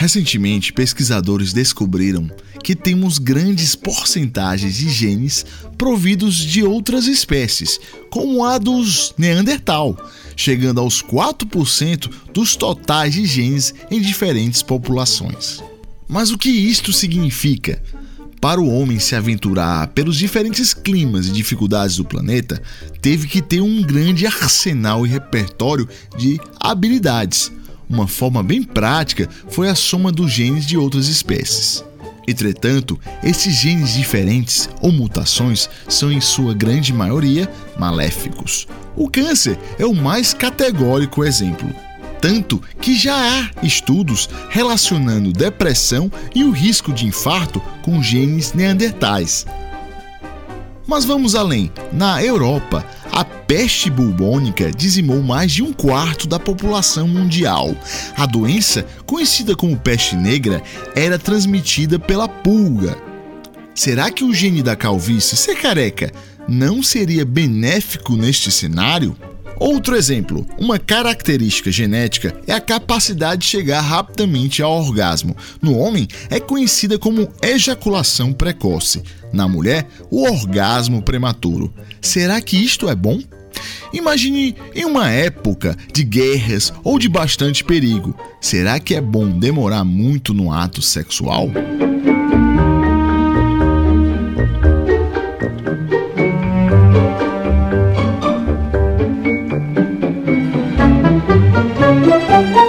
Recentemente, pesquisadores descobriram que temos grandes porcentagens de genes providos de outras espécies, como a dos Neandertal, chegando aos 4% dos totais de genes em diferentes populações. Mas o que isto significa? Para o homem se aventurar pelos diferentes climas e dificuldades do planeta, teve que ter um grande arsenal e repertório de habilidades uma forma bem prática foi a soma dos genes de outras espécies. Entretanto, esses genes diferentes ou mutações são, em sua grande maioria, maléficos. O câncer é o mais categórico exemplo. Tanto que já há estudos relacionando depressão e o risco de infarto com genes neandertais. Mas vamos além. Na Europa, a peste bubônica dizimou mais de um quarto da população mundial. A doença, conhecida como peste negra, era transmitida pela pulga. Será que o gene da calvície, ser careca, não seria benéfico neste cenário? Outro exemplo, uma característica genética é a capacidade de chegar rapidamente ao orgasmo. No homem, é conhecida como ejaculação precoce. Na mulher, o orgasmo prematuro. Será que isto é bom? Imagine em uma época de guerras ou de bastante perigo. Será que é bom demorar muito no ato sexual? Música